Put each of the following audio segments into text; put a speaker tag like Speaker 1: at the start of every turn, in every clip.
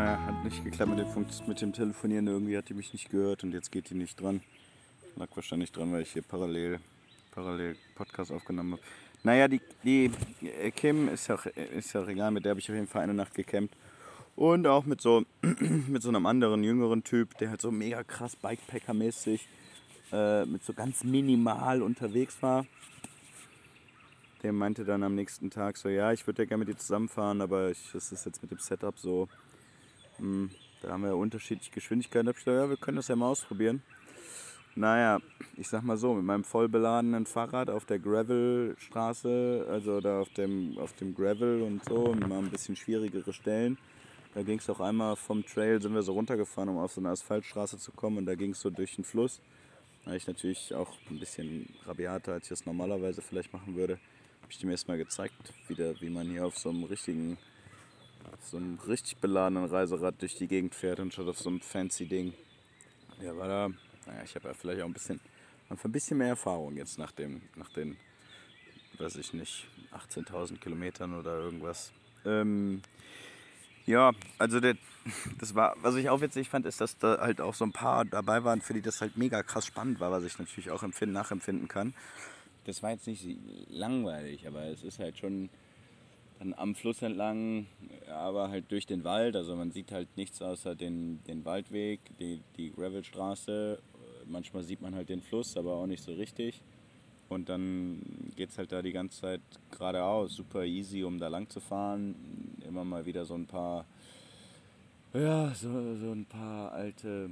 Speaker 1: Naja, hat nicht geklappt mit dem, Funkt- mit dem Telefonieren. Irgendwie hat die mich nicht gehört und jetzt geht die nicht dran. Lag wahrscheinlich dran, weil ich hier parallel, parallel Podcast aufgenommen habe. Naja, die, die äh, Kim ist ja, ist ja egal, mit der habe ich auf jeden Fall eine Nacht gecampt. Und auch mit so, mit so einem anderen, jüngeren Typ, der halt so mega krass Bikepacker-mäßig äh, mit so ganz minimal unterwegs war. Der meinte dann am nächsten Tag so, ja, ich würde ja gerne mit dir zusammenfahren, aber ich, das ist jetzt mit dem Setup so, da haben wir ja unterschiedliche Geschwindigkeiten. Da hab ich gesagt, ja, wir können das ja mal ausprobieren. Naja, ich sag mal so, mit meinem voll beladenen Fahrrad auf der Gravelstraße, also da auf dem, auf dem Gravel und so, mal ein bisschen schwierigere Stellen. Da ging es auch einmal vom Trail, sind wir so runtergefahren, um auf so eine Asphaltstraße zu kommen und da ging es so durch den Fluss. Da ich natürlich auch ein bisschen rabiater, als ich das normalerweise vielleicht machen würde, habe ich dem erstmal gezeigt, wie, wie man hier auf so einem richtigen, so einem richtig beladenen Reiserad durch die Gegend fährt und statt auf so einem fancy Ding. Ja, war da, naja, ich habe ja vielleicht auch ein bisschen, einfach ein bisschen mehr Erfahrung jetzt nach dem, nach den, weiß ich nicht, 18.000 Kilometern oder irgendwas. Ähm, ja, also der, das war, was ich auch witzig fand, ist, dass da halt auch so ein paar dabei waren, für die das halt mega krass spannend war, was ich natürlich auch empfinden, nachempfinden kann. Das war jetzt nicht langweilig, aber es ist halt schon dann am Fluss entlang, aber halt durch den Wald. Also man sieht halt nichts außer den, den Waldweg, die, die Gravelstraße. Manchmal sieht man halt den Fluss, aber auch nicht so richtig. Und dann geht es halt da die ganze Zeit geradeaus. Super easy, um da lang zu fahren. Immer mal wieder so ein paar, ja, so, so ein paar alte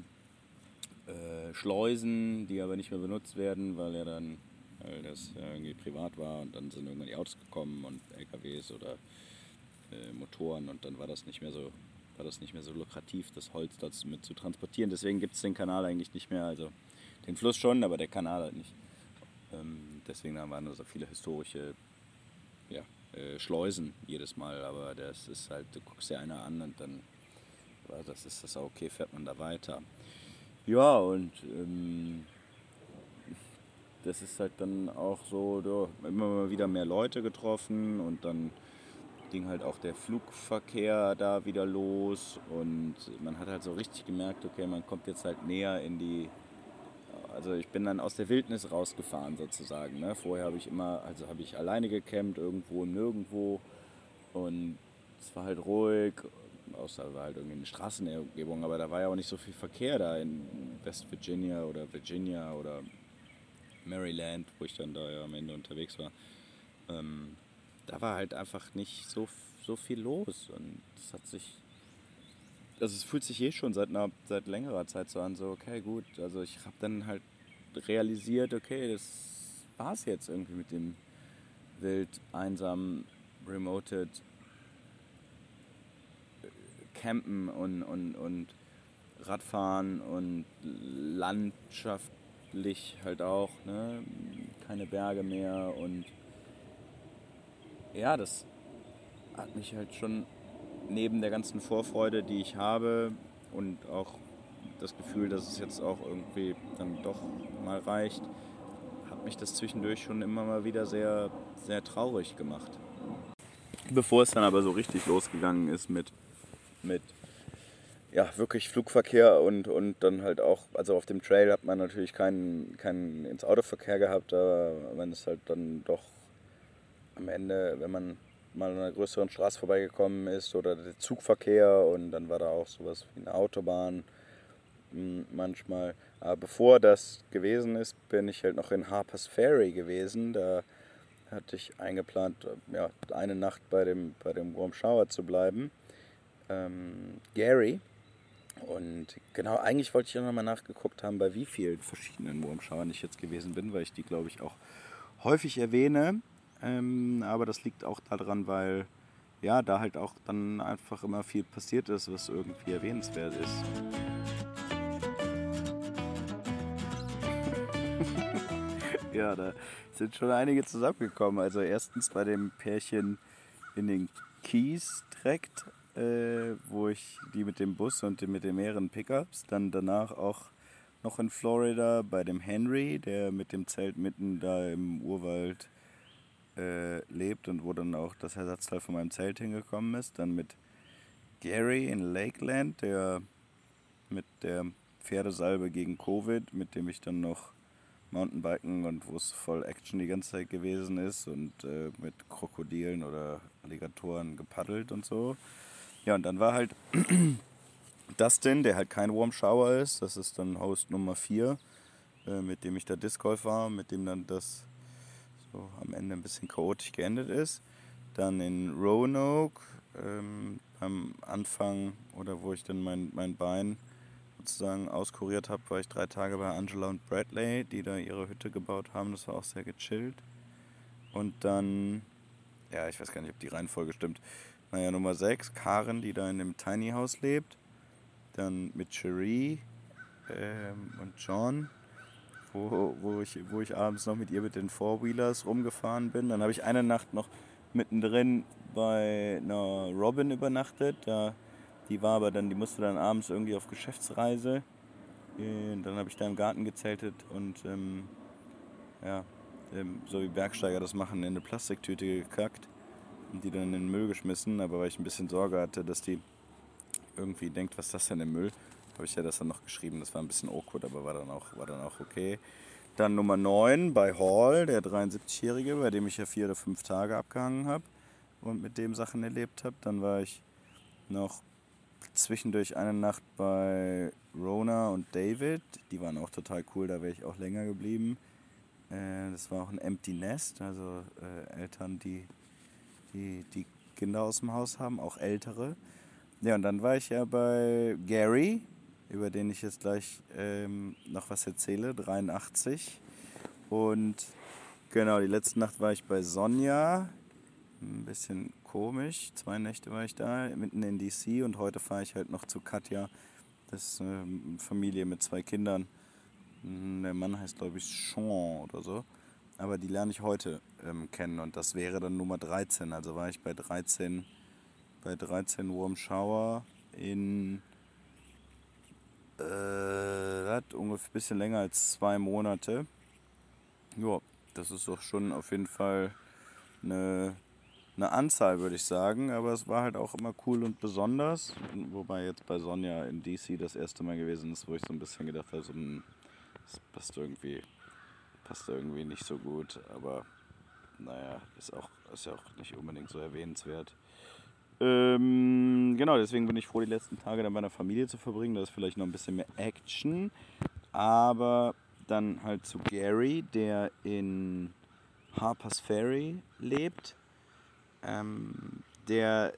Speaker 1: äh, Schleusen, die aber nicht mehr benutzt werden, weil ja dann weil das ja irgendwie privat war und dann sind irgendwann die Autos gekommen und LKWs oder äh, Motoren und dann war das nicht mehr so war das nicht mehr so lukrativ, das Holz dazu mit zu transportieren. Deswegen gibt es den Kanal eigentlich nicht mehr. Also den Fluss schon, aber der Kanal halt nicht. Ähm, deswegen waren da so viele historische ja, äh, Schleusen jedes Mal. Aber das ist halt, du guckst dir einer an und dann war das ist das auch okay, fährt man da weiter. Ja, und ähm, das ist halt dann auch so, ja, immer wieder mehr Leute getroffen und dann ging halt auch der Flugverkehr da wieder los und man hat halt so richtig gemerkt, okay, man kommt jetzt halt näher in die, also ich bin dann aus der Wildnis rausgefahren sozusagen. Ne? Vorher habe ich immer, also habe ich alleine gecampt, irgendwo im Nirgendwo und es war halt ruhig, außer war halt irgendwie eine Straße in der Umgebung, aber da war ja auch nicht so viel Verkehr da in West Virginia oder Virginia oder Maryland, wo ich dann da ja am Ende unterwegs war, ähm, da war halt einfach nicht so, so viel los. Und es hat sich. Also es fühlt sich eh schon seit, einer, seit längerer Zeit so an, so, okay, gut. Also ich habe dann halt realisiert, okay, das war's jetzt irgendwie mit dem wild, einsam, remoted Campen und, und, und Radfahren und landschaftlich halt auch, ne? keine Berge mehr und ja, das hat mich halt schon neben der ganzen Vorfreude, die ich habe und auch das Gefühl, dass es jetzt auch irgendwie dann doch mal reicht, hat mich das zwischendurch schon immer mal wieder sehr, sehr traurig gemacht. Bevor es dann aber so richtig losgegangen ist mit, mit ja, wirklich Flugverkehr und, und dann halt auch, also auf dem Trail hat man natürlich keinen, keinen ins Autoverkehr gehabt, aber man ist halt dann doch am Ende, wenn man mal an einer größeren Straße vorbeigekommen ist oder der Zugverkehr und dann war da auch sowas wie eine Autobahn m, manchmal. Aber bevor das gewesen ist, bin ich halt noch in Harper's Ferry gewesen. Da hatte ich eingeplant, ja, eine Nacht bei dem, bei dem Warm Shower zu bleiben. Ähm, Gary. Und genau, eigentlich wollte ich auch nochmal nachgeguckt haben, bei wie vielen verschiedenen Warm Showern ich jetzt gewesen bin, weil ich die, glaube ich, auch häufig erwähne. Ähm, aber das liegt auch daran, weil ja, da halt auch dann einfach immer viel passiert ist, was irgendwie erwähnenswert ist. ja, da sind schon einige zusammengekommen. Also erstens bei dem Pärchen in den Keys direkt, äh, wo ich die mit dem Bus und mit den mehreren Pickups, dann danach auch noch in Florida bei dem Henry, der mit dem Zelt mitten da im Urwald äh, lebt und wo dann auch das Ersatzteil von meinem Zelt hingekommen ist. Dann mit Gary in Lakeland, der mit der Pferdesalbe gegen Covid, mit dem ich dann noch Mountainbiken und wo es voll Action die ganze Zeit gewesen ist und äh, mit Krokodilen oder Alligatoren gepaddelt und so. Ja, und dann war halt Dustin, der halt kein Warm Shower ist, das ist dann Host Nummer 4, äh, mit dem ich da Disc Golf war, mit dem dann das so am Ende ein bisschen chaotisch geendet ist. Dann in Roanoke ähm, am Anfang oder wo ich dann mein, mein Bein sozusagen auskuriert habe, war ich drei Tage bei Angela und Bradley, die da ihre Hütte gebaut haben. Das war auch sehr gechillt. Und dann, ja, ich weiß gar nicht, ob die Reihenfolge stimmt. Naja, Nummer 6, Karen, die da in dem Tiny House lebt. Dann mit Cherie ähm, und John, wo, wo, ich, wo ich abends noch mit ihr mit den Four-Wheelers rumgefahren bin. Dann habe ich eine Nacht noch mittendrin bei einer Robin übernachtet. Da die war aber dann, die musste dann abends irgendwie auf Geschäftsreise. Und dann habe ich da im Garten gezeltet und ähm, ja, ähm, so wie Bergsteiger das machen, in eine Plastiktüte gekackt die dann in den Müll geschmissen. Aber weil ich ein bisschen Sorge hatte, dass die irgendwie denkt, was ist das denn im Müll, habe ich ja das dann noch geschrieben. Das war ein bisschen awkward, aber war dann auch, war dann auch okay. Dann Nummer 9 bei Hall, der 73-Jährige, bei dem ich ja vier oder fünf Tage abgehangen habe und mit dem Sachen erlebt habe. Dann war ich noch zwischendurch eine Nacht bei Rona und David. Die waren auch total cool, da wäre ich auch länger geblieben. Äh, das war auch ein Empty Nest, also äh, Eltern, die, die, die Kinder aus dem Haus haben, auch ältere. Ja, und dann war ich ja bei Gary, über den ich jetzt gleich ähm, noch was erzähle, 83. Und genau, die letzte Nacht war ich bei Sonja, ein bisschen komisch. Zwei Nächte war ich da, mitten in DC und heute fahre ich halt noch zu Katja. Das ist eine Familie mit zwei Kindern. Der Mann heißt, glaube ich, Sean oder so. Aber die lerne ich heute ähm, kennen und das wäre dann Nummer 13. Also war ich bei 13, bei 13 Warm Shower in äh, hat ungefähr ein bisschen länger als zwei Monate. Ja, das ist doch schon auf jeden Fall eine eine Anzahl, würde ich sagen. Aber es war halt auch immer cool und besonders. Wobei jetzt bei Sonja in DC das erste Mal gewesen ist, wo ich so ein bisschen gedacht habe, so, hm, das passt irgendwie, passt irgendwie nicht so gut. Aber naja, ist, auch, ist ja auch nicht unbedingt so erwähnenswert. Ähm, genau, deswegen bin ich froh, die letzten Tage dann bei meiner Familie zu verbringen. Da ist vielleicht noch ein bisschen mehr Action. Aber dann halt zu Gary, der in Harper's Ferry lebt ähm, der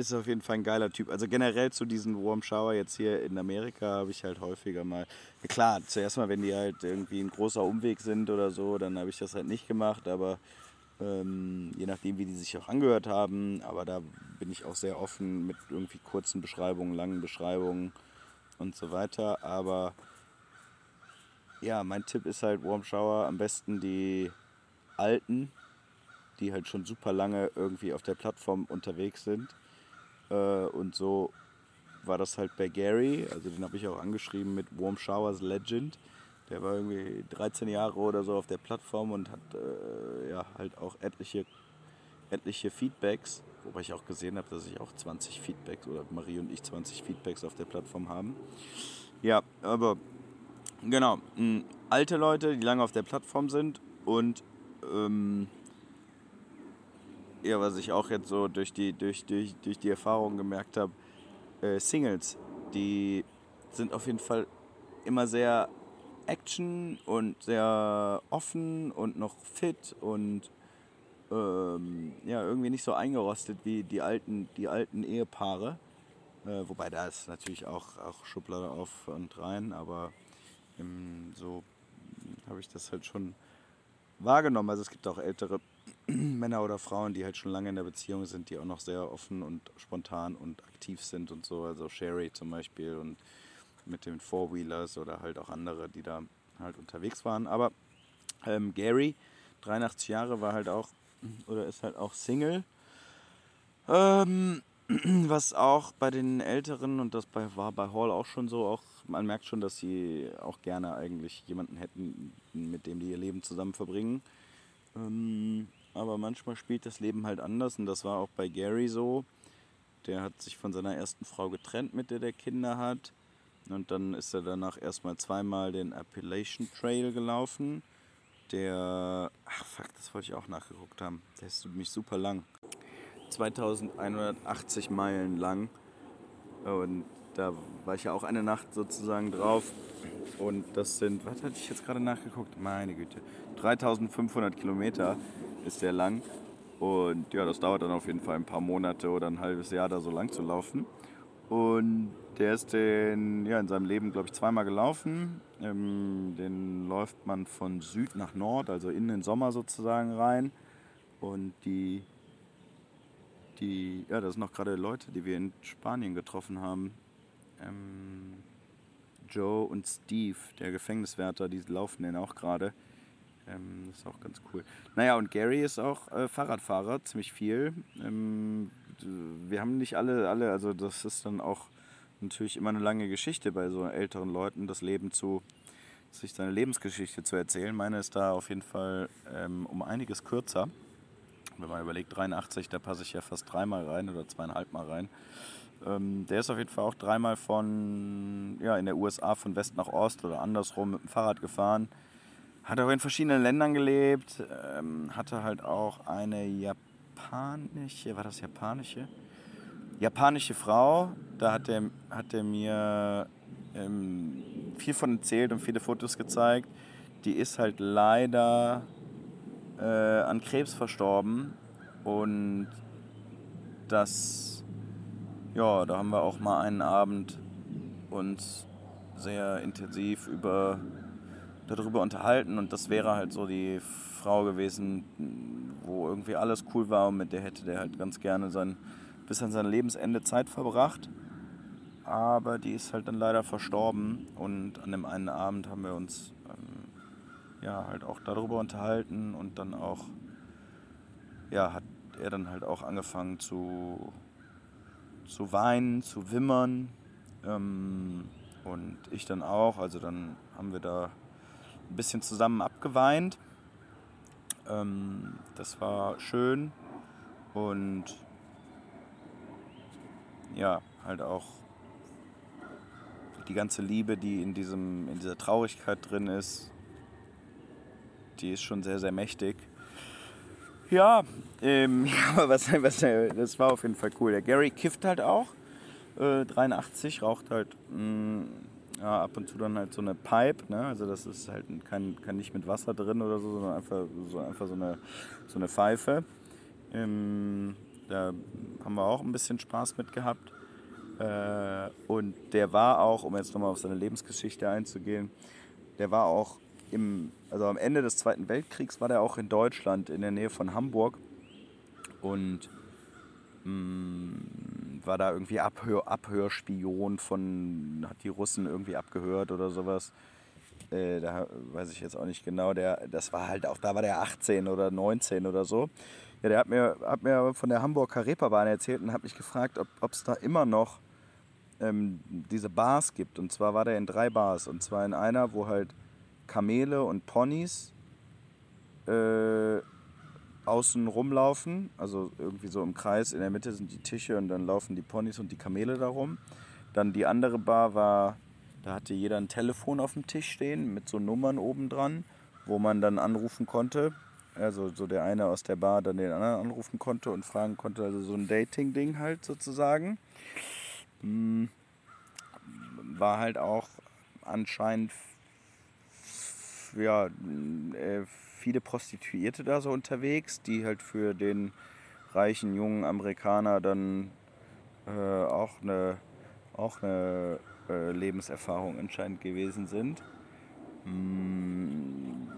Speaker 1: ist auf jeden Fall ein geiler Typ. Also generell zu diesen Warm Shower jetzt hier in Amerika habe ich halt häufiger mal. Klar, zuerst mal, wenn die halt irgendwie ein großer Umweg sind oder so, dann habe ich das halt nicht gemacht, aber ähm, je nachdem, wie die sich auch angehört haben. Aber da bin ich auch sehr offen mit irgendwie kurzen Beschreibungen, langen Beschreibungen und so weiter. Aber ja, mein Tipp ist halt Warm Shower am besten die alten die halt schon super lange irgendwie auf der Plattform unterwegs sind. Äh, und so war das halt bei Gary, also den habe ich auch angeschrieben mit Warm Showers Legend. Der war irgendwie 13 Jahre oder so auf der Plattform und hat äh, ja halt auch etliche, etliche Feedbacks, wobei ich auch gesehen habe, dass ich auch 20 Feedbacks oder Marie und ich 20 Feedbacks auf der Plattform haben. Ja, aber genau, mh, alte Leute, die lange auf der Plattform sind und ähm, ja, was ich auch jetzt so durch die, durch, durch, durch die Erfahrung gemerkt habe, äh, Singles, die sind auf jeden Fall immer sehr Action und sehr offen und noch fit und ähm, ja, irgendwie nicht so eingerostet wie die alten, die alten Ehepaare. Äh, wobei da ist natürlich auch, auch Schublade auf und rein, aber ähm, so habe ich das halt schon wahrgenommen. Also es gibt auch ältere Männer oder Frauen, die halt schon lange in der Beziehung sind, die auch noch sehr offen und spontan und aktiv sind und so. Also Sherry zum Beispiel und mit den Four-Wheelers oder halt auch andere, die da halt unterwegs waren. Aber ähm, Gary, 83 Jahre, war halt auch oder ist halt auch Single. Ähm, was auch bei den Älteren und das bei, war bei Hall auch schon so, auch man merkt schon, dass sie auch gerne eigentlich jemanden hätten, mit dem die ihr Leben zusammen verbringen. Ähm, aber manchmal spielt das Leben halt anders und das war auch bei Gary so. der hat sich von seiner ersten Frau getrennt, mit der der Kinder hat. Und dann ist er danach erstmal zweimal den Appalachian Trail gelaufen. Der, ach fuck, das wollte ich auch nachgeguckt haben. Der ist nämlich super lang. 2180 Meilen lang. Und da war ich ja auch eine Nacht sozusagen drauf. Und das sind, was hatte ich jetzt gerade nachgeguckt? Meine Güte. 3500 Kilometer ist der lang. Und ja, das dauert dann auf jeden Fall ein paar Monate oder ein halbes Jahr da so lang zu laufen. Und der ist den ja, in seinem Leben, glaube ich, zweimal gelaufen. Ähm, den läuft man von Süd nach Nord, also in den Sommer sozusagen rein. Und die, die ja, das sind noch gerade Leute, die wir in Spanien getroffen haben. Ähm, Joe und Steve, der Gefängniswärter, die laufen den auch gerade. Ähm, das ist auch ganz cool. Naja, und Gary ist auch äh, Fahrradfahrer, ziemlich viel. Ähm, wir haben nicht alle, alle, also das ist dann auch natürlich immer eine lange Geschichte bei so älteren Leuten, das Leben zu, sich seine Lebensgeschichte zu erzählen. Meine ist da auf jeden Fall ähm, um einiges kürzer. Wenn man überlegt, 83, da passe ich ja fast dreimal rein oder zweieinhalb Mal rein. Ähm, der ist auf jeden Fall auch dreimal von, ja, in der USA von West nach Ost oder andersrum mit dem Fahrrad gefahren. Hat auch in verschiedenen Ländern gelebt, ähm, hatte halt auch eine japanische, war das japanische? Japanische Frau, da hat er, hat er mir ähm, viel von erzählt und viele Fotos gezeigt. Die ist halt leider äh, an Krebs verstorben und das, ja, da haben wir auch mal einen Abend uns sehr intensiv über darüber unterhalten. Und das wäre halt so die Frau gewesen, wo irgendwie alles cool war. Und mit der hätte der halt ganz gerne sein, bis an sein Lebensende Zeit verbracht. Aber die ist halt dann leider verstorben. Und an dem einen Abend haben wir uns ähm, ja halt auch darüber unterhalten. Und dann auch ja hat er dann halt auch angefangen zu zu weinen, zu wimmern ähm, und ich dann auch. Also dann haben wir da ein bisschen zusammen abgeweint. Ähm, das war schön und ja, halt auch die ganze Liebe, die in, diesem, in dieser Traurigkeit drin ist, die ist schon sehr, sehr mächtig. Ja, ähm, ja was, was, das war auf jeden Fall cool. Der Gary kifft halt auch, äh, 83, raucht halt mh, mm, ja, ab und zu dann halt so eine Pipe, ne? also das ist halt kein, kein nicht mit Wasser drin oder so, sondern einfach so, einfach so, eine, so eine Pfeife. Ähm, da haben wir auch ein bisschen Spaß mit gehabt. Äh, und der war auch, um jetzt nochmal auf seine Lebensgeschichte einzugehen, der war auch im, also am Ende des Zweiten Weltkriegs war der auch in Deutschland, in der Nähe von Hamburg. Und mh, mm, war da irgendwie Abhör, Abhörspion von, hat die Russen irgendwie abgehört oder sowas. Äh, da weiß ich jetzt auch nicht genau. Der, das war halt auch, da war der 18 oder 19 oder so. Ja, der hat mir, hat mir von der Hamburger Reeperbahn erzählt und hat mich gefragt, ob es da immer noch ähm, diese Bars gibt. Und zwar war der in drei Bars. Und zwar in einer, wo halt Kamele und Ponys äh, außen rumlaufen, also irgendwie so im Kreis. In der Mitte sind die Tische und dann laufen die Ponys und die Kamele darum. Dann die andere Bar war, da hatte jeder ein Telefon auf dem Tisch stehen mit so Nummern oben dran, wo man dann anrufen konnte. Also so der eine aus der Bar dann den anderen anrufen konnte und fragen konnte, also so ein Dating-Ding halt sozusagen. Hm, war halt auch anscheinend ja, äh, viele Prostituierte da so unterwegs, die halt für den reichen jungen Amerikaner dann äh, auch eine, auch eine äh, Lebenserfahrung entscheidend gewesen sind. Mm,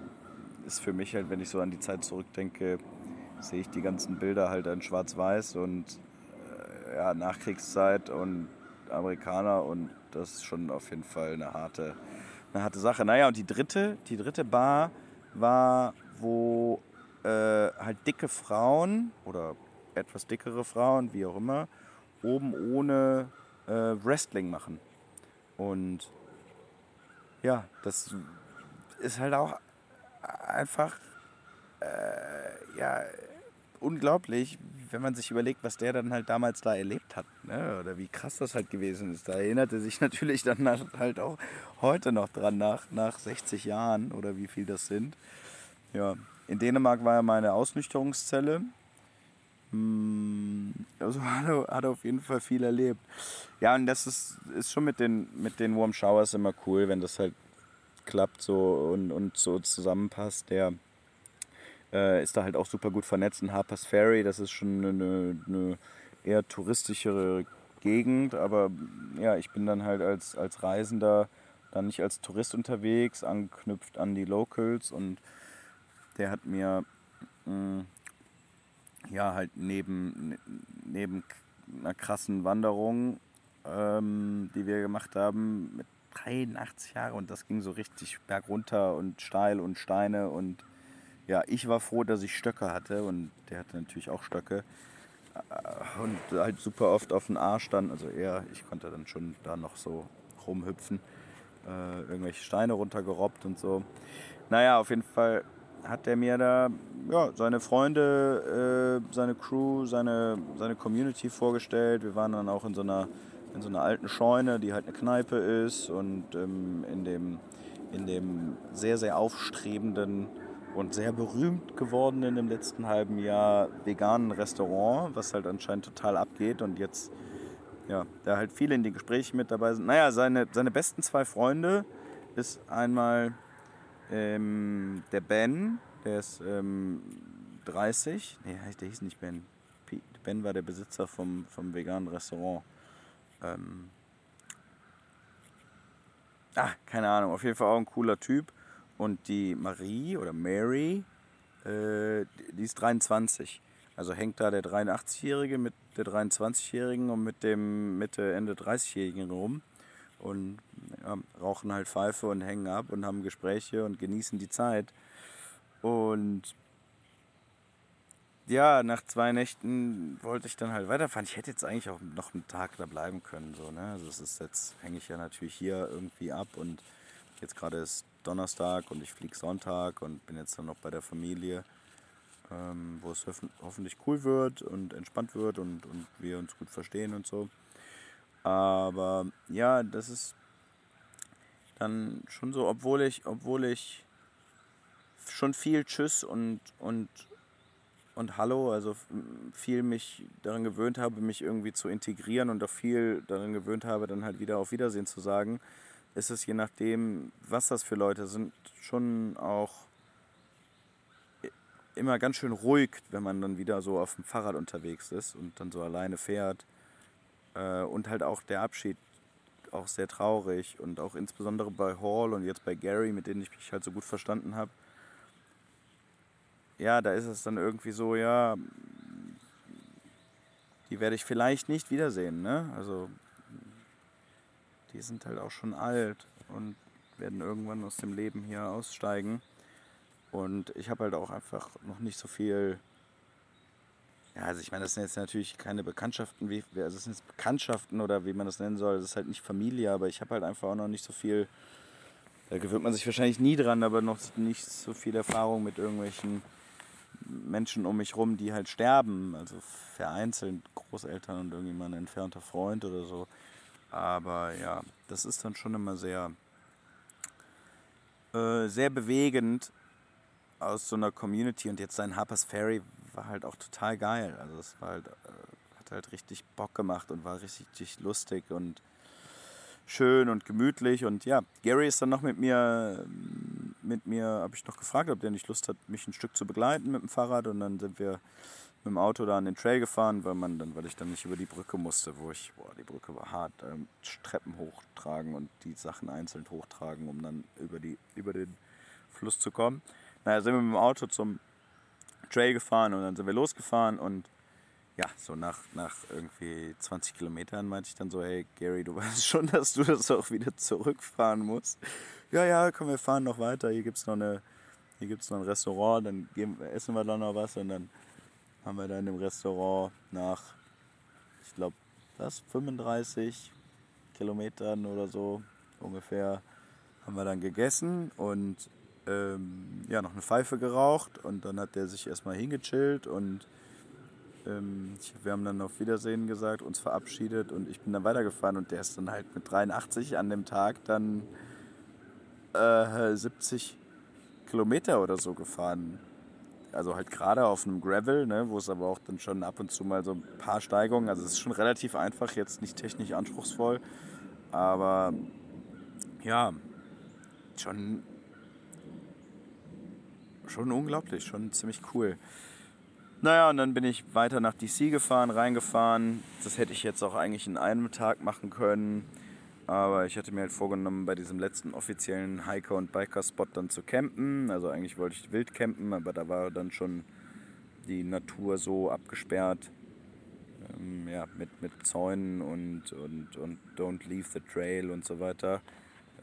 Speaker 1: ist für mich halt, wenn ich so an die Zeit zurückdenke, sehe ich die ganzen Bilder halt in Schwarz-Weiß und äh, ja, Nachkriegszeit und Amerikaner und das ist schon auf jeden Fall eine harte, eine harte Sache. Naja, und die dritte, die dritte Bar war, wo äh, halt dicke Frauen oder etwas dickere Frauen, wie auch immer, oben ohne äh, Wrestling machen. Und ja, das ist halt auch einfach äh, ja, unglaublich, wenn man sich überlegt, was der dann halt damals da erlebt hat, ne? oder wie krass das halt gewesen ist, da erinnert er sich natürlich dann halt auch heute noch dran, nach, nach 60 Jahren oder wie viel das sind. Ja, in Dänemark war ja meine Ausnüchterungszelle. Hm, also hat er, hat er auf jeden Fall viel erlebt. Ja, und das ist, ist schon mit den, mit den Warm Showers immer cool, wenn das halt klappt so und, und so zusammenpasst. Der äh, ist da halt auch super gut vernetzt in Harper's Ferry. Das ist schon eine, eine eher touristischere Gegend, aber ja, ich bin dann halt als, als Reisender dann nicht als Tourist unterwegs, anknüpft an die Locals und der hat mir mh, mm, ja halt neben, neben einer krassen Wanderung, ähm, die wir gemacht haben, mit 83 Jahren und das ging so richtig bergunter und steil und Steine und ja, ich war froh, dass ich Stöcke hatte und der hatte natürlich auch Stöcke äh, und halt super oft auf den Arsch dann, also er, ich konnte dann schon da noch so rumhüpfen, äh, irgendwelche Steine runtergerobbt und so. Naja, auf jeden Fall hat er mir da ja, seine Freunde, äh, seine Crew, seine, seine Community vorgestellt. Wir waren dann auch in so einer, in so einer alten Scheune, die halt eine Kneipe ist und ähm, in, dem, in dem sehr, sehr aufstrebenden und sehr berühmt gewordenen im letzten halben Jahr veganen Restaurant, was halt anscheinend total abgeht und jetzt ja, da halt viele in die Gespräche mit dabei sind. Naja, seine, seine besten zwei Freunde ist einmal ähm, der Ben, der ist ähm, 30. Nee, der hieß nicht Ben. Ben war der Besitzer vom, vom veganen Restaurant. Ähm, ah, keine Ahnung. Auf jeden Fall auch ein cooler Typ. Und die Marie oder Mary, äh, die ist 23. Also hängt da der 83-Jährige mit der 23-Jährigen und mit dem Mitte, Ende 30-Jährigen rum und ja, rauchen halt Pfeife und hängen ab und haben Gespräche und genießen die Zeit. Und ja, nach zwei Nächten wollte ich dann halt weiterfahren. Ich hätte jetzt eigentlich auch noch einen Tag da bleiben können. So, ne? Also es ist jetzt, hänge ich ja natürlich hier irgendwie ab und jetzt gerade ist Donnerstag und ich fliege Sonntag und bin jetzt dann noch bei der Familie, ähm, wo es hoffentlich cool wird und entspannt wird und, und wir uns gut verstehen und so. Aber ja, das ist dann schon so, obwohl ich, obwohl ich schon viel Tschüss und, und, und Hallo, also viel mich daran gewöhnt habe, mich irgendwie zu integrieren und auch viel daran gewöhnt habe, dann halt wieder auf Wiedersehen zu sagen, ist es je nachdem, was das für Leute sind, schon auch immer ganz schön ruhig, wenn man dann wieder so auf dem Fahrrad unterwegs ist und dann so alleine fährt. Äh, und halt auch der Abschied auch sehr traurig und auch insbesondere bei Hall und jetzt bei Gary, mit denen ich mich halt so gut verstanden habe. Ja, da ist es dann irgendwie so, ja, die werde ich vielleicht nicht wiedersehen, ne? Also die sind halt auch schon alt und werden irgendwann aus dem Leben hier aussteigen. Und ich habe halt auch einfach noch nicht so viel ja, also ich meine, das sind jetzt natürlich keine Bekanntschaften, wie, also es sind Bekanntschaften oder wie man das nennen soll. Das ist halt nicht Familie, aber ich habe halt einfach auch noch nicht so viel, da gewöhnt man sich wahrscheinlich nie dran, aber noch nicht so viel Erfahrung mit irgendwelchen Menschen um mich rum, die halt sterben. Also vereinzelt Großeltern und irgendjemand ein entfernter Freund oder so. Aber ja, das ist dann schon immer sehr, äh, sehr bewegend aus so einer Community und jetzt sein Harper's Ferry war halt auch total geil. Also es war halt, äh, hat halt richtig Bock gemacht und war richtig, richtig lustig und schön und gemütlich. Und ja, Gary ist dann noch mit mir, mit mir, habe ich noch gefragt, ob der nicht Lust hat, mich ein Stück zu begleiten mit dem Fahrrad. Und dann sind wir mit dem Auto da an den Trail gefahren, weil man dann, weil ich dann nicht über die Brücke musste, wo ich, boah, die Brücke war hart, ähm, Treppen hochtragen und die Sachen einzeln hochtragen, um dann über die, über den Fluss zu kommen. Naja, sind wir mit dem Auto zum Trail gefahren und dann sind wir losgefahren und ja, so nach, nach irgendwie 20 Kilometern meinte ich dann so, hey Gary, du weißt schon, dass du das auch wieder zurückfahren musst. Ja, ja, komm, wir fahren noch weiter. Hier gibt es noch, noch ein Restaurant, dann gehen, essen wir da noch was und dann haben wir dann im Restaurant nach, ich glaube, was, 35 Kilometern oder so ungefähr, haben wir dann gegessen und ähm, ja, noch eine Pfeife geraucht und dann hat der sich erstmal hingechillt und Ähm, wir haben dann auf Wiedersehen gesagt, uns verabschiedet und ich bin dann weitergefahren und der ist dann halt mit 83 an dem Tag dann äh, 70 Kilometer oder so gefahren. Also halt gerade auf einem Gravel, ne, wo es aber auch dann schon ab und zu mal so ein paar Steigungen, also es ist schon relativ einfach, jetzt nicht technisch anspruchsvoll, aber ja, schon, schon unglaublich, schon ziemlich cool. Naja, und dann bin ich weiter nach DC gefahren, reingefahren. Das hätte ich jetzt auch eigentlich in einem Tag machen können. Aber ich hatte mir halt vorgenommen, bei diesem letzten offiziellen Hiker- und Biker-Spot dann zu campen. Also eigentlich wollte ich wild campen, aber da war dann schon die Natur so abgesperrt. Ähm, ja, mit, mit Zäunen und, und, und Don't Leave the Trail und so weiter.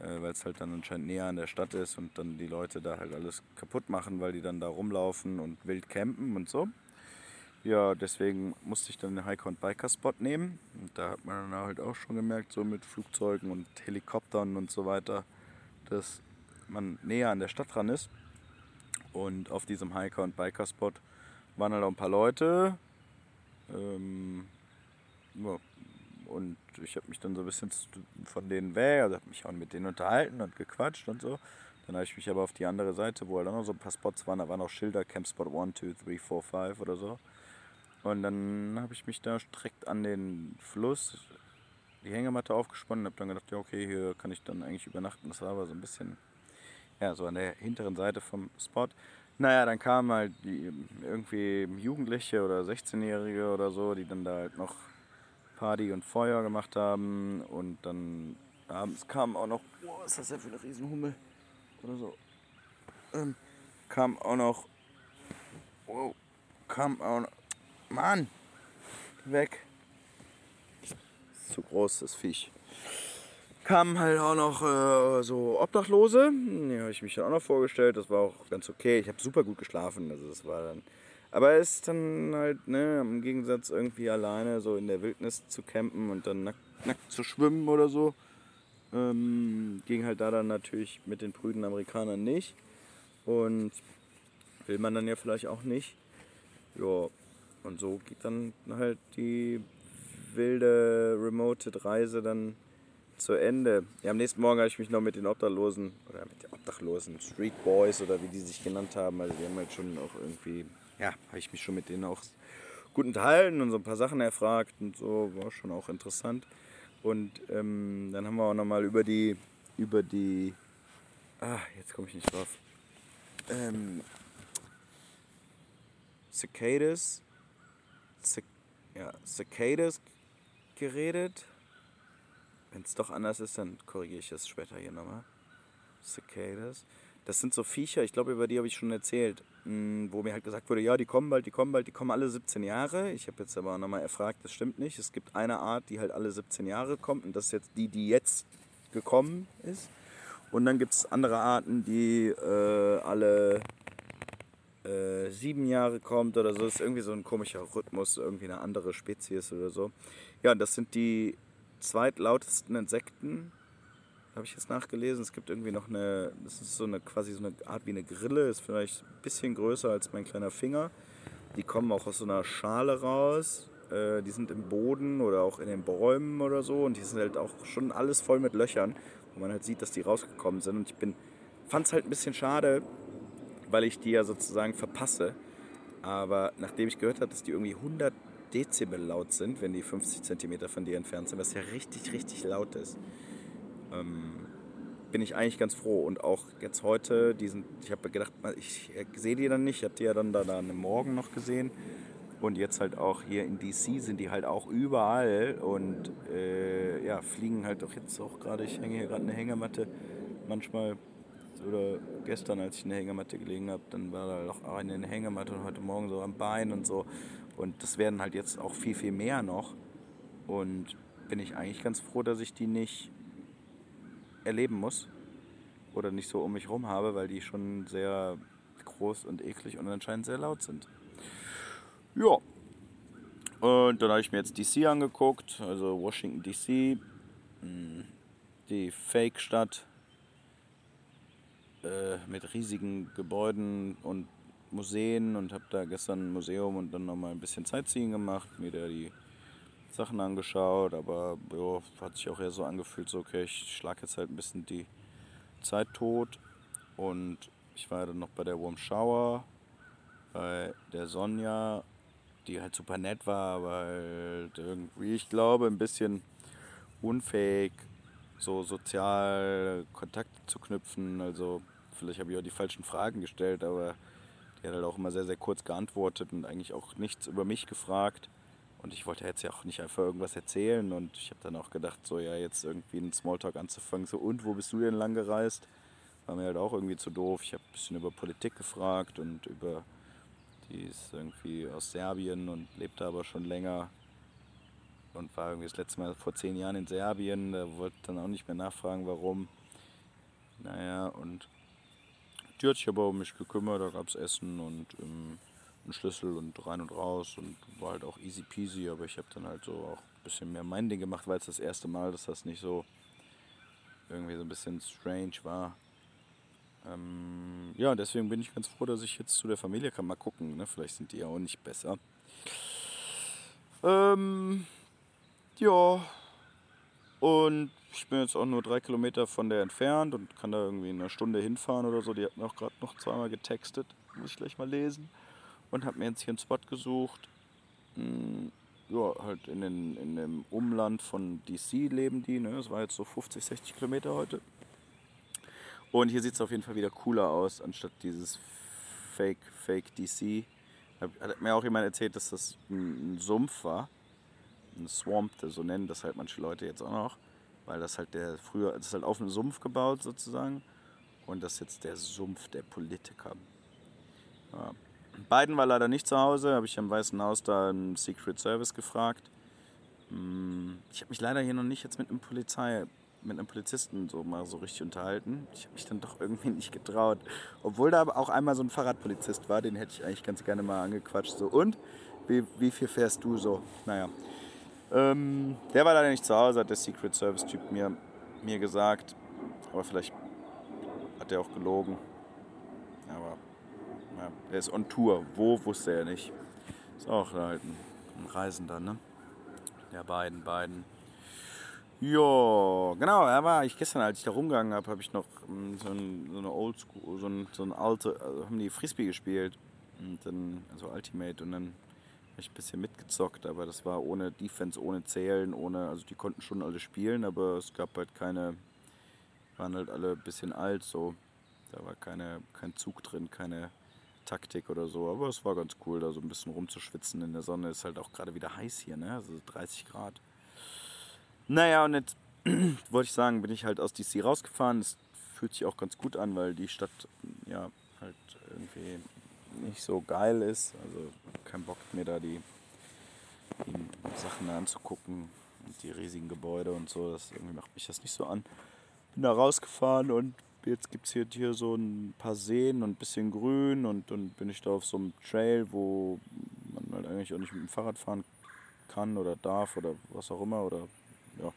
Speaker 1: Äh, weil es halt dann anscheinend näher an der Stadt ist und dann die Leute da halt alles kaputt machen, weil die dann da rumlaufen und wild campen und so. Ja, deswegen musste ich dann den Hiker- und Biker-Spot nehmen. Und da hat man dann halt auch schon gemerkt, so mit Flugzeugen und Helikoptern und so weiter, dass man näher an der Stadt dran ist. Und auf diesem Hiker- und Biker-Spot waren halt auch ein paar Leute. Ähm, ja, und ich habe mich dann so ein bisschen von denen weg, also habe mich auch mit denen unterhalten und gequatscht und so. Dann habe ich mich aber auf die andere Seite, wo halt auch noch so ein paar Spots waren, da waren auch Schilder, Camp Spot 1, 2, 3, 4, 5 oder so. Und dann habe ich mich da direkt an den Fluss die Hängematte aufgesponnen und habe dann gedacht, ja okay, hier kann ich dann eigentlich übernachten. Das war aber so ein bisschen, ja, so an der hinteren Seite vom Spot. Naja, dann kamen halt die, irgendwie Jugendliche oder 16-Jährige oder so, die dann da halt noch Party und Feuer gemacht haben. Und dann abends kam auch noch, boah, ist das denn für eine Riesenhummel? Oder so. Ähm, kam auch noch, wow, kam auch noch, Mann! Weg. Zu groß, das Viech. Kamen halt auch noch äh, so Obdachlose. Die habe ich mich dann auch noch vorgestellt. Das war auch ganz okay. Ich habe super gut geschlafen. Also das war dann. Aber es ist dann halt, ne, im Gegensatz irgendwie alleine so in der Wildnis zu campen und dann nackt, nackt zu schwimmen oder so. Ähm, ging halt da dann natürlich mit den prüden Amerikanern nicht. Und will man dann ja vielleicht auch nicht. Ja, und so geht dann halt die wilde Remoted Reise dann zu Ende. Ja, am nächsten Morgen habe ich mich noch mit den Obdachlosen oder mit den Obdachlosen Street Boys oder wie die sich genannt haben, also die haben halt schon auch irgendwie, ja, habe ich mich schon mit denen auch gut unterhalten und so ein paar Sachen erfragt und so, war schon auch interessant. Und ähm, dann haben wir auch nochmal über die, über die, ah, jetzt komme ich nicht drauf, ähm, Cicadas Ja, Cicadas geredet. Wenn es doch anders ist, dann korrigiere ich das später hier nochmal. Cicadas. Das sind so Viecher, ich glaube, über die habe ich schon erzählt, hm, wo mir halt gesagt wurde, ja, die kommen bald, die kommen bald, die kommen alle 17 Jahre. Ich habe jetzt aber nochmal erfragt, das stimmt nicht. Es gibt eine Art, die halt alle 17 Jahre kommt und das ist jetzt die, die jetzt gekommen ist. Und dann gibt es andere Arten, die äh, alle äh, sieben Jahre kommt oder so. Das ist irgendwie so ein komischer Rhythmus, irgendwie eine andere Spezies oder so. Ja, das sind die zweitlautesten Insekten, habe ich jetzt nachgelesen. Es gibt irgendwie noch eine, das ist so eine quasi so eine Art wie eine Grille, ist vielleicht ein bisschen größer als mein kleiner Finger. Die kommen auch aus so einer Schale raus. Äh, die sind im Boden oder auch in den Bäumen oder so und die sind halt auch schon alles voll mit Löchern, wo man halt sieht, dass die rausgekommen sind. Und ich bin, fand es halt ein bisschen schade, weil ich die ja sozusagen verpasse. Aber nachdem ich gehört habe, dass die irgendwie 100 Dezibel laut sind, wenn die 50 Zentimeter von dir entfernt sind, was ja richtig, richtig laut ist, ähm, bin ich eigentlich ganz froh. Und auch jetzt heute, diesen, ich habe gedacht, ich sehe die dann nicht, ich habe die ja dann da, da am Morgen noch gesehen. Und jetzt halt auch hier in DC sind die halt auch überall und äh, ja, fliegen halt auch jetzt auch gerade, ich hänge hier gerade eine Hängematte, manchmal oder gestern, als ich in der Hängematte gelegen habe, dann war da noch eine in der Hängematte und heute Morgen so am Bein und so. Und das werden halt jetzt auch viel, viel mehr noch. Und bin ich eigentlich ganz froh, dass ich die nicht erleben muss oder nicht so um mich rum habe, weil die schon sehr groß und eklig und anscheinend sehr laut sind. Ja. Und dann habe ich mir jetzt DC angeguckt, also Washington DC, hm, die Fake-Stadt äh, mit riesigen Gebäuden und Museen und habe da gestern ein Museum und dann nochmal ein bisschen Sightseeing gemacht, mir da die Sachen angeschaut, aber jo, hat sich auch eher so angefühlt, so okay, ich schlage jetzt halt ein bisschen die Zeit tot. Und ich war dann noch bei der Warm Shower, bei der Sonja, die halt super nett war, halt irgendwie, ich glaube, ein bisschen unfähig, so sozial Kontakt zu knüpfen. Also vielleicht habe ich auch die falschen Fragen gestellt, aber die hat halt auch immer sehr, sehr kurz geantwortet und eigentlich auch nichts über mich gefragt. Und ich wollte jetzt ja auch nicht einfach irgendwas erzählen und ich habe dann auch gedacht, so ja, jetzt irgendwie einen Smalltalk anzufangen, so und wo bist du denn lang gereist? War mir halt auch irgendwie zu doof. Ich habe ein bisschen über Politik gefragt und über, die ist irgendwie aus Serbien und lebt da aber schon länger und war irgendwie das letzte Mal vor zehn Jahren in Serbien. Da wollte dann auch nicht mehr nachfragen, warum. Naja, und die hat sich aber um mich gekümmert, da gab es Essen und ähm, einen Schlüssel und rein und raus und war halt auch easy peasy, aber ich habe dann halt so auch ein bisschen mehr mein Ding gemacht, weil es das erste Mal, dass das nicht so irgendwie so ein bisschen strange war. Ähm, ja, deswegen bin ich ganz froh, dass ich jetzt zu der Familie kann. Mal gucken, ne? vielleicht sind die ja auch nicht besser. Ähm, ja, und ich bin jetzt auch nur drei Kilometer von der entfernt und kann da irgendwie in einer Stunde hinfahren oder so. Die hat mir auch gerade noch zweimal getextet. Muss ich gleich mal lesen. Und habe mir jetzt hier einen Spot gesucht. Hm, ja, halt in, den, in dem Umland von DC leben die. Ne? Das war jetzt so 50, 60 Kilometer heute. Und hier sieht es auf jeden Fall wieder cooler aus, anstatt dieses Fake, Fake DC. Hat mir auch jemand erzählt, dass das ein Sumpf war ein Swamp, so nennen das halt manche Leute jetzt auch noch, weil das halt der früher, das ist halt auf einem Sumpf gebaut sozusagen und das ist jetzt der Sumpf der Politiker. Ja. Biden war leider nicht zu Hause, habe ich am Weißen Haus da einen Secret Service gefragt. Hm, ich habe mich leider hier noch nicht jetzt mit einem Polizei, mit einem Polizisten so mal so richtig unterhalten. Ich habe mich dann doch irgendwie nicht getraut. Obwohl da aber auch einmal so ein Fahrradpolizist war, den hätte ich eigentlich ganz gerne mal angequatscht. So, und? Wie, wie viel fährst du so? Naja. Ähm, der war leider nicht zu Hause, hat der Secret Service-Typ mir, mir gesagt. Aber vielleicht hat er auch gelogen. Aber ja, er ist on Tour. Wo, wusste er nicht. Ist auch halt ein, ein Reisender, ne? Der beiden, beiden. Ja, genau, er war ich gestern, als ich da rumgegangen habe, habe ich noch um, so, ein, so, eine Oldschool, so, ein, so ein alte, also haben die Frisbee gespielt. Und dann, also Ultimate und dann ich ein bisschen mitgezockt, aber das war ohne Defense, ohne Zählen, ohne, also die konnten schon alle spielen, aber es gab halt keine, waren halt alle ein bisschen alt so. Da war keine, kein Zug drin, keine Taktik oder so, aber es war ganz cool, da so ein bisschen rumzuschwitzen in der Sonne. Ist halt auch gerade wieder heiß hier, ne? Also 30 Grad. Naja, und jetzt wollte ich sagen, bin ich halt aus DC rausgefahren. Es fühlt sich auch ganz gut an, weil die Stadt ja halt irgendwie nicht so geil ist. Also kein Bock mir da die, die Sachen anzugucken und die riesigen Gebäude und so. Das irgendwie macht mich das nicht so an. Bin da rausgefahren und jetzt gibt es hier, hier so ein paar Seen und ein bisschen Grün und dann bin ich da auf so einem Trail, wo man halt eigentlich auch nicht mit dem Fahrrad fahren kann oder darf oder was auch immer oder ja.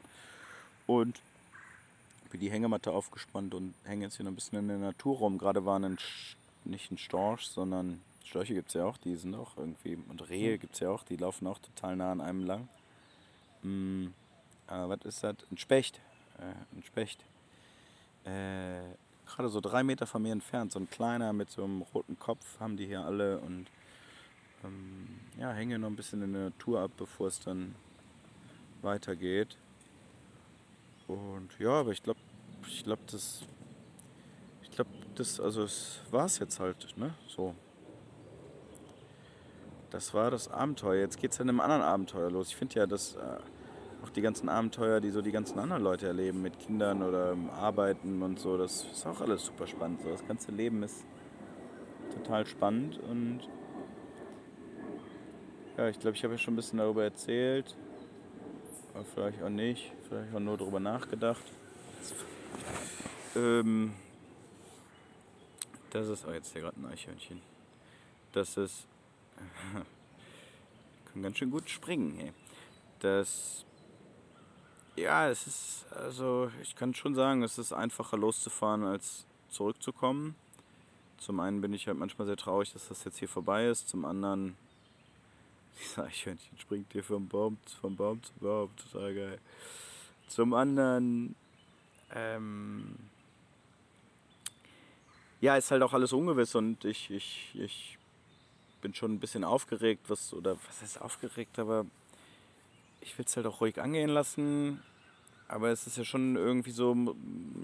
Speaker 1: Und bin die Hängematte aufgespannt und hänge jetzt hier noch ein bisschen in der Natur rum. Gerade war ein nicht ein Storch, sondern Störche gibt es ja auch, die sind auch irgendwie, und Rehe gibt es ja auch, die laufen auch total nah an einem lang. Hm, was ist das? Ein Specht. Äh, ein Specht. Äh, Gerade so drei Meter von mir entfernt, so ein kleiner mit so einem roten Kopf haben die hier alle und ähm, ja, hänge noch ein bisschen in der Natur ab, bevor es dann weitergeht. Und ja, aber ich glaube, ich glaube, das das, also es war es jetzt halt, ne? So. Das war das Abenteuer. Jetzt geht es in einem anderen Abenteuer los. Ich finde ja, dass äh, auch die ganzen Abenteuer, die so die ganzen anderen Leute erleben, mit Kindern oder Arbeiten und so, das ist auch alles super spannend. So, das ganze Leben ist total spannend und ja, ich glaube, ich habe ja schon ein bisschen darüber erzählt. Aber vielleicht auch nicht. Vielleicht auch nur darüber nachgedacht. Ähm, das ist, oh jetzt hier gerade ein Eichhörnchen. Das ist, kann ganz schön gut springen. Hey. Das, ja, es ist, also ich kann schon sagen, es ist einfacher loszufahren als zurückzukommen. zum einen bin ich halt manchmal sehr traurig, dass das jetzt hier vorbei ist. Zum anderen, dieses Eichhörnchen springt hier vom Baum, vom Baum zu Baum, total geil. Zum anderen, ähm, ja, ist halt auch alles ungewiss und ich, ich, ich bin schon ein bisschen aufgeregt, was, oder was heißt aufgeregt, aber ich will es halt auch ruhig angehen lassen. Aber es ist ja schon irgendwie so,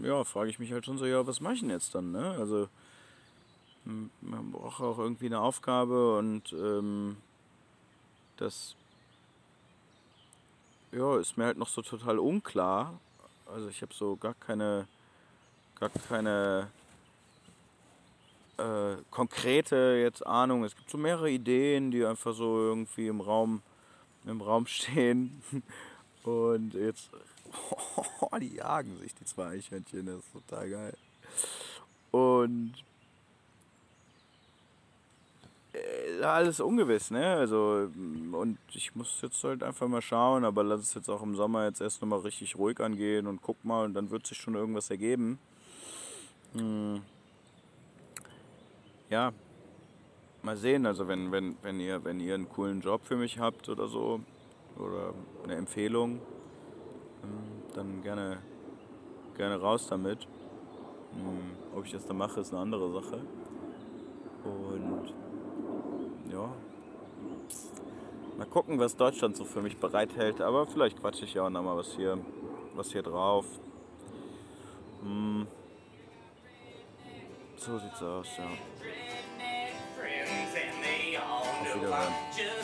Speaker 1: ja, frage ich mich halt schon so, ja, was mache ich denn jetzt dann, ne? Also, man braucht auch irgendwie eine Aufgabe und ähm, das ja, ist mir halt noch so total unklar. Also ich habe so gar keine, gar keine äh, konkrete jetzt Ahnung. Es gibt so mehrere Ideen, die einfach so irgendwie im Raum, im Raum stehen. Und jetzt, oh, die jagen sich, die zwei Eichhörnchen, das ist total geil. Und äh, alles ungewiss, ne? Also, und ich muss jetzt halt einfach mal schauen, aber lass es jetzt auch im Sommer jetzt erst nochmal richtig ruhig angehen und guck mal und dann wird sich schon irgendwas ergeben. Hm ja, mal sehen. Also wenn, wenn, wenn, ihr, wenn ihr einen coolen Job für mich habt oder so, oder eine Empfehlung, ähm, dann gerne, gerne raus damit. Hm, ob ich das dann mache, ist eine andere Sache. Und ja, mal gucken, was Deutschland so für mich bereithält. Aber vielleicht quatsche ich ja auch nochmal was hier, was hier drauf. Hm. So sieht's aus, ja. Auf.